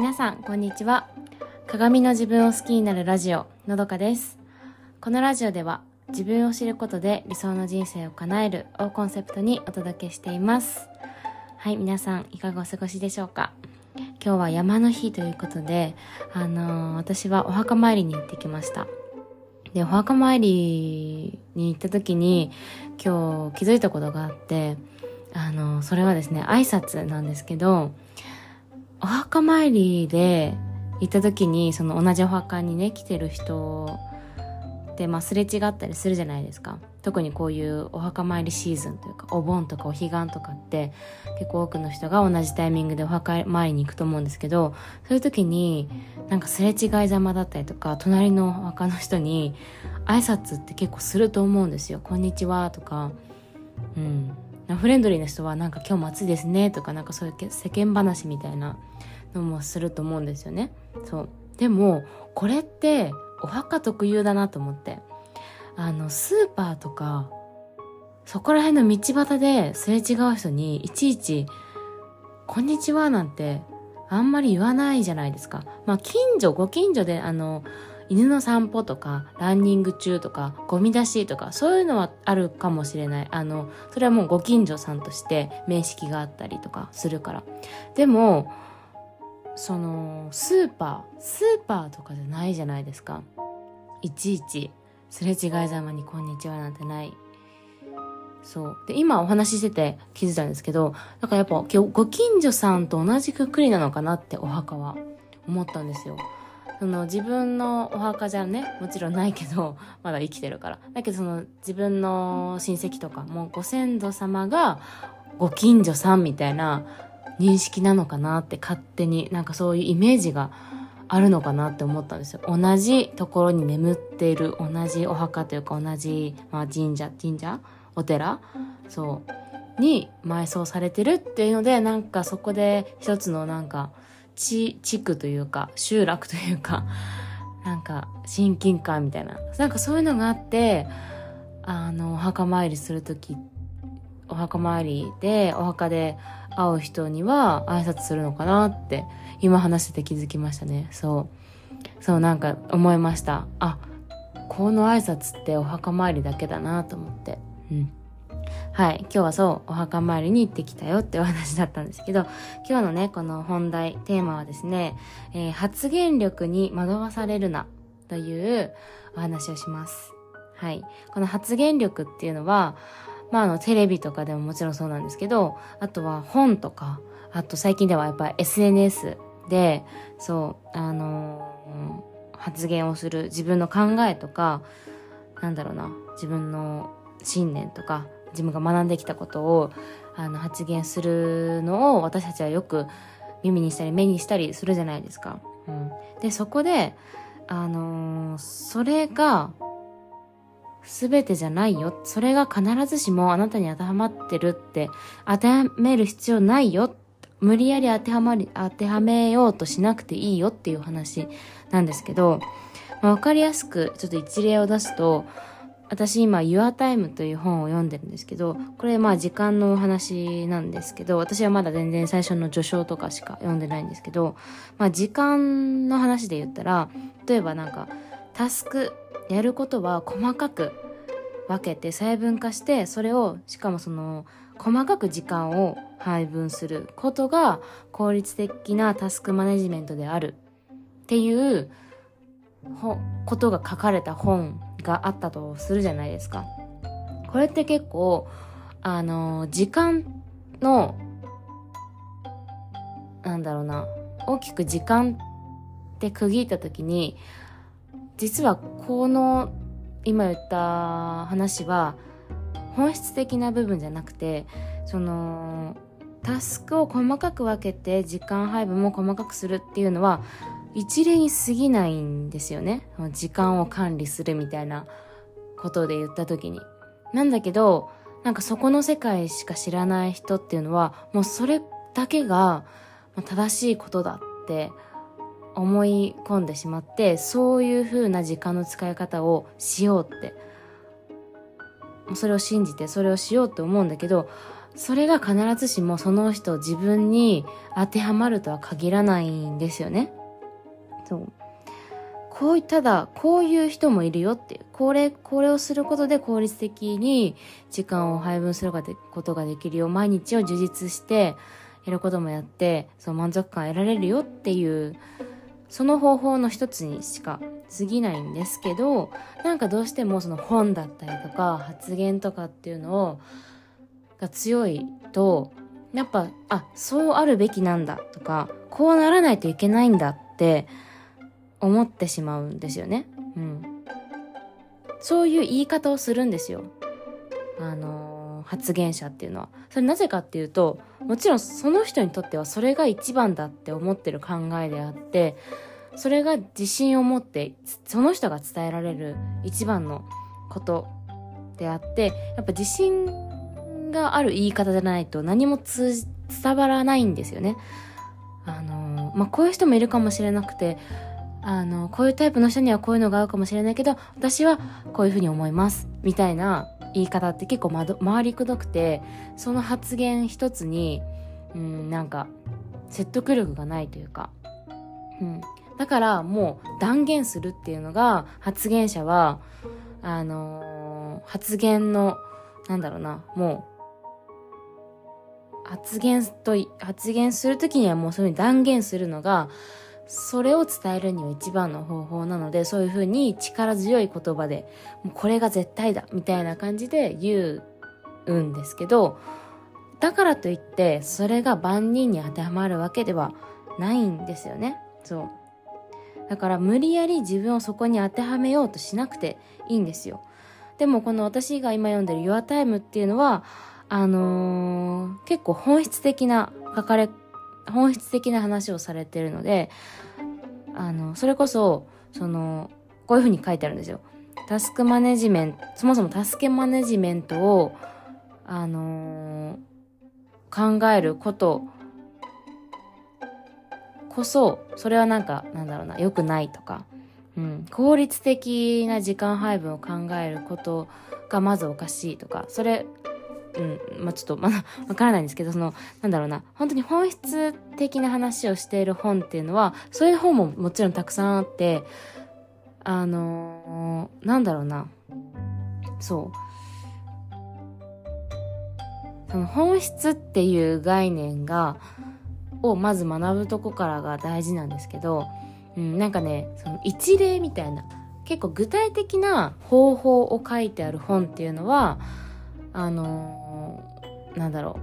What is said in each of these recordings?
皆さんこんにちは。鏡の自分を好きになるラジオのどかです。このラジオでは自分を知ることで理想の人生を叶えるをコンセプトにお届けしています。はい皆さんいかがお過ごしでしょうか？今日は山の日ということであのー、私はお墓参りに行ってきました。でお墓参りに行った時に今日気づいたことがあってあのそれはですね挨拶なんですけどお墓参りで行った時にその同じお墓にね来てる人ってまあすれ違ったりするじゃないですか。特にこういうお墓参りシーズンというかお盆とかお彼岸とかって結構多くの人が同じタイミングでお墓参りに行くと思うんですけどそういう時になんかすれ違いざまだったりとか隣のお墓の人に挨拶って結構すると思うんですよ「こんにちは」とかうん。フレンドリーな人はなんか今日も暑いですねとかなんかそういう世間話みたいなのもすると思うん。ですよね。そう。でも、これってお墓特有だなと思って。あの、スーパーとか、そこら辺の道端ですれ違う人にいちいち、こん。にちはなん。てあん。まり言わないじゃないですか。まあ、近所、ご近所であの、犬の散歩とか、ランニング中とか、ゴミ出しとか、そういうのはあるかもしれない。あの、それはもうご近所さん。として面識があったりとかするから。でも、その、スーパー、スーパーとかじゃないじゃないですか。いちいち、すれ違いざまにこんにちはなんてない。そう。で、今お話ししてて気づいたんですけど、だからやっぱご近所さんと同じくくりなのかなってお墓は思ったんですよ。その自分のお墓じゃねもちろんないけど まだ生きてるからだけどその自分の親戚とかもうご先祖様がご近所さんみたいな認識なのかなって勝手になんかそういうイメージがあるのかなって思ったんですよ。同じところに眠っている同じお墓というか同じ、まあ、神社神社？お寺？そう。に埋葬されてるっていうのでなんかそこで一つのなんか地、地区というか、集落というか、なんか親近感みたいな。なんかそういうのがあって、あの、お墓参りするとき、お墓参りで、お墓で会う人には挨拶するのかなって、今話してて気づきましたね。そう。そう、なんか思いました。あ、この挨拶ってお墓参りだけだなと思って。うん。はい。今日はそう、お墓参りに行ってきたよってお話だったんですけど、今日のね、この本題、テーマはですね、えー、発言力に惑わされるなというお話をします。はい。この発言力っていうのは、まあ、あの、テレビとかでももちろんそうなんですけど、あとは本とか、あと最近ではやっぱり SNS で、そう、あのー、発言をする自分の考えとか、なんだろうな、自分の信念とか、自分が学んできたことをあの発言するのを私たちはよく耳にしたり目にしたりするじゃないですか。うん、でそこで、あのー、それが全てじゃないよ。それが必ずしもあなたに当てはまってるって当てはめる必要ないよ。無理やり当てはまり当てはめようとしなくていいよっていう話なんですけど、まあ、かりやすくちょっと一例を出すと私今 Your Time という本を読んでるんですけど、これまあ時間の話なんですけど、私はまだ全然最初の序章とかしか読んでないんですけど、まあ時間の話で言ったら、例えばなんかタスク、やることは細かく分けて細分化して、それをしかもその細かく時間を配分することが効率的なタスクマネジメントであるっていうことが書かれた本があったとするじゃないですか。これって結構、あの、時間の、なんだろうな、大きく時間って区切った時に、実はこの今言った話は本質的な部分じゃなくてそのタスクを細かく分けて時間配分も細かくするっていうのは一例に過ぎないんですよね。時間を管理するみたいなことで言った時に。なんだけど、なんかそこの世界しか知らない人っていうのは、もうそれだけが正しいことだって思い込んでしまって、そういう風な時間の使い方をしようって。それを信じてそれをしようって思うんだけど、それが必ずしもその人自分に当てはまるとは限らないんですよね。そう。こういただ、こういう人もいるよっていう。これ、これをすることで効率的に時間を配分することができるよ。毎日を充実してやることもやって、そう満足感得られるよっていう、その方法の一つにしか過ぎないんですけど、なんかどうしてもその本だったりとか発言とかっていうのを、が強いと、やっぱ、あ、そうあるべきなんだとか、こうならないといけないんだって思ってしまうんですよね。うん。そういう言い方をするんですよ。あの、発言者っていうのは。それなぜかっていうと、もちろんその人にとってはそれが一番だって思ってる考えであって、それが自信を持ってその人が伝えられる一番のことであってやっぱ自信がある言い方じゃないと何も伝わらないんですよね。あのまあこういう人もいるかもしれなくてあのこういうタイプの人にはこういうのが合うかもしれないけど私はこういうふうに思いますみたいな言い方って結構まど回りくどくてその発言一つにうんなんか説得力がないというか、うん、だからもう断言するっていうのが発言者は、あのー、発言の、なんだろうな、もう、発言と、発言するときにはもうそういうふうに断言するのが、それを伝えるには一番の方法なので、そういうふうに力強い言葉で、もうこれが絶対だ、みたいな感じで言うんですけど、だからといって、それが万人に当てはまるわけではないんですよね。そう。だから無理やり自分をそこに当てはめようとしなくていいんですよ。でもこの私が今読んでる Your Time っていうのは、あのー、結構本質的な書かれ、本質的な話をされてるので、あの、それこそ、その、こういうふうに書いてあるんですよ。タスクマネジメント、そもそもタスクマネジメントを、あのー、考えることこそ、それはなんか、なんだろうな、良くないとか、うん、効率的な時間配分を考えることがまずおかしいとか、それ、うん、まあ、ちょっとまだわからないんですけど、その、なんだろうな、本当に本質的な話をしている本っていうのは、そういう本ももちろんたくさんあって、あのー、なんだろうな、そう。その本質っていう概念が、をまず学ぶとこからが大事なんですけど、うん、なんかねその一例みたいな結構具体的な方法を書いてある本っていうのはあのー、なんだろ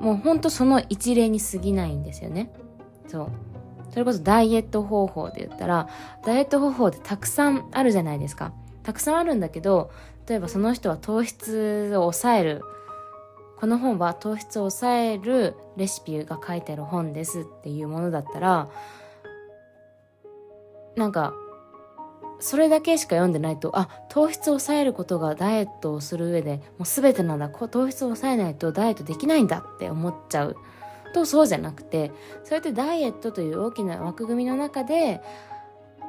う。もうほんとその一例に過ぎないんですよね。そう。それこそダイエット方法で言ったらダイエット方法ってたくさんあるじゃないですか。たくさんあるんだけど例えばその人は糖質を抑える。この本は糖質を抑えるレシピが書いてある本ですっていうものだったらなんかそれだけしか読んでないとあ糖質を抑えることがダイエットをする上でもう全てなんだ糖質を抑えないとダイエットできないんだって思っちゃうとそうじゃなくてそれってダイエットという大きな枠組みの中で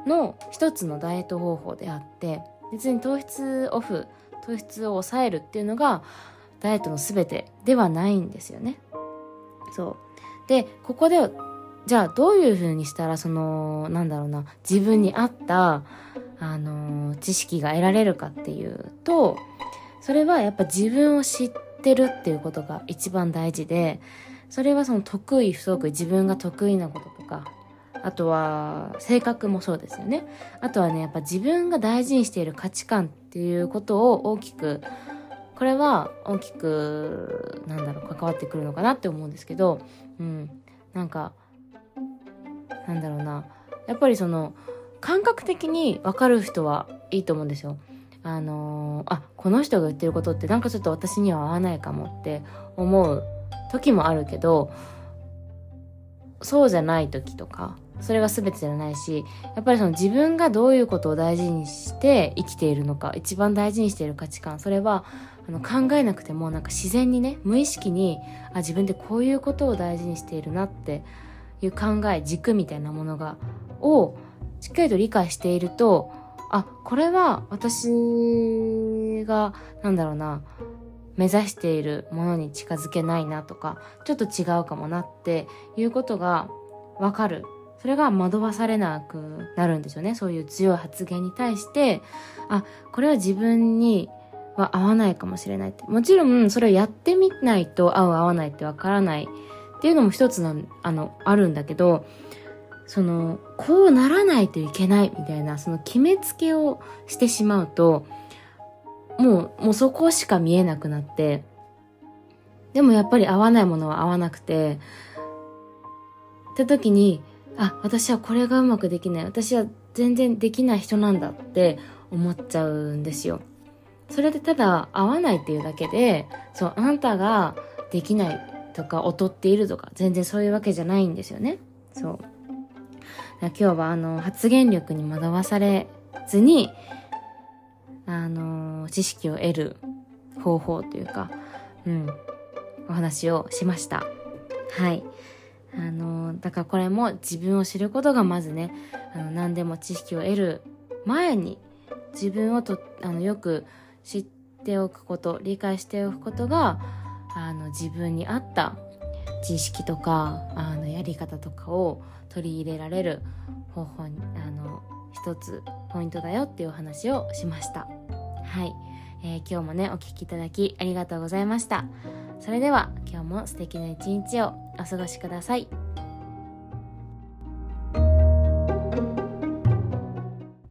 の一つのダイエット方法であって別に糖質オフ糖質を抑えるっていうのがダイエットの全てではないんですよね。そう。で、ここで、じゃあどういう風にしたら、その、なんだろうな、自分に合った、あの、知識が得られるかっていうと、それはやっぱ自分を知ってるっていうことが一番大事で、それはその得意不得意、自分が得意なこととか、あとは性格もそうですよね。あとはね、やっぱ自分が大事にしている価値観っていうことを大きくこれは大きくなんだろう関わってくるのかなって思うんですけどうんなんかなんだろうなやっぱりその感覚的に分かる人はいいと思うんですよ。あのー、あこの人が言ってることってなんかちょっと私には合わないかもって思う時もあるけどそうじゃない時とかそれが全てじゃないしやっぱりその自分がどういうことを大事にして生きているのか一番大事にしている価値観それはあの考えなくてもなんか自然にね無意識にあ自分でこういうことを大事にしているなっていう考え軸みたいなものがをしっかりと理解しているとあこれは私がなんだろうな目指しているものに近づけないなとかちょっと違うかもなっていうことがわかる。それが惑わされなくなるんですよね。そういう強い発言に対してあこれは自分には合わないかもしれないって。もちろんそれをやってみないと合う合わないってわからないっていうのも一つのあのあるんだけどそのこうならないといけないみたいなその決めつけをしてしまうともうもうそこしか見えなくなってでもやっぱり合わないものは合わなくてって時にあ私はこれがうまくできない。私は全然できない人なんだって思っちゃうんですよ。それでただ合わないっていうだけでそうあなたができない。とか劣っているとか全然そういうわけじゃないんですよね。そう。今日はあの発言力に惑わされずにあの知識を得る方法というかうんお話をしました。はい。あのだからこれも自分を知ることがまずねあの何でも知識を得る前に自分をとあのよく知っておくこと理解しておくことがあの自分に合った知識とかあのやり方とかを取り入れられる方法にあの一つポイントだよっていうお話をしました。はい、えー、今日もねお聴きいただきありがとうございました。それでは今日も素敵な一日をお過ごしください。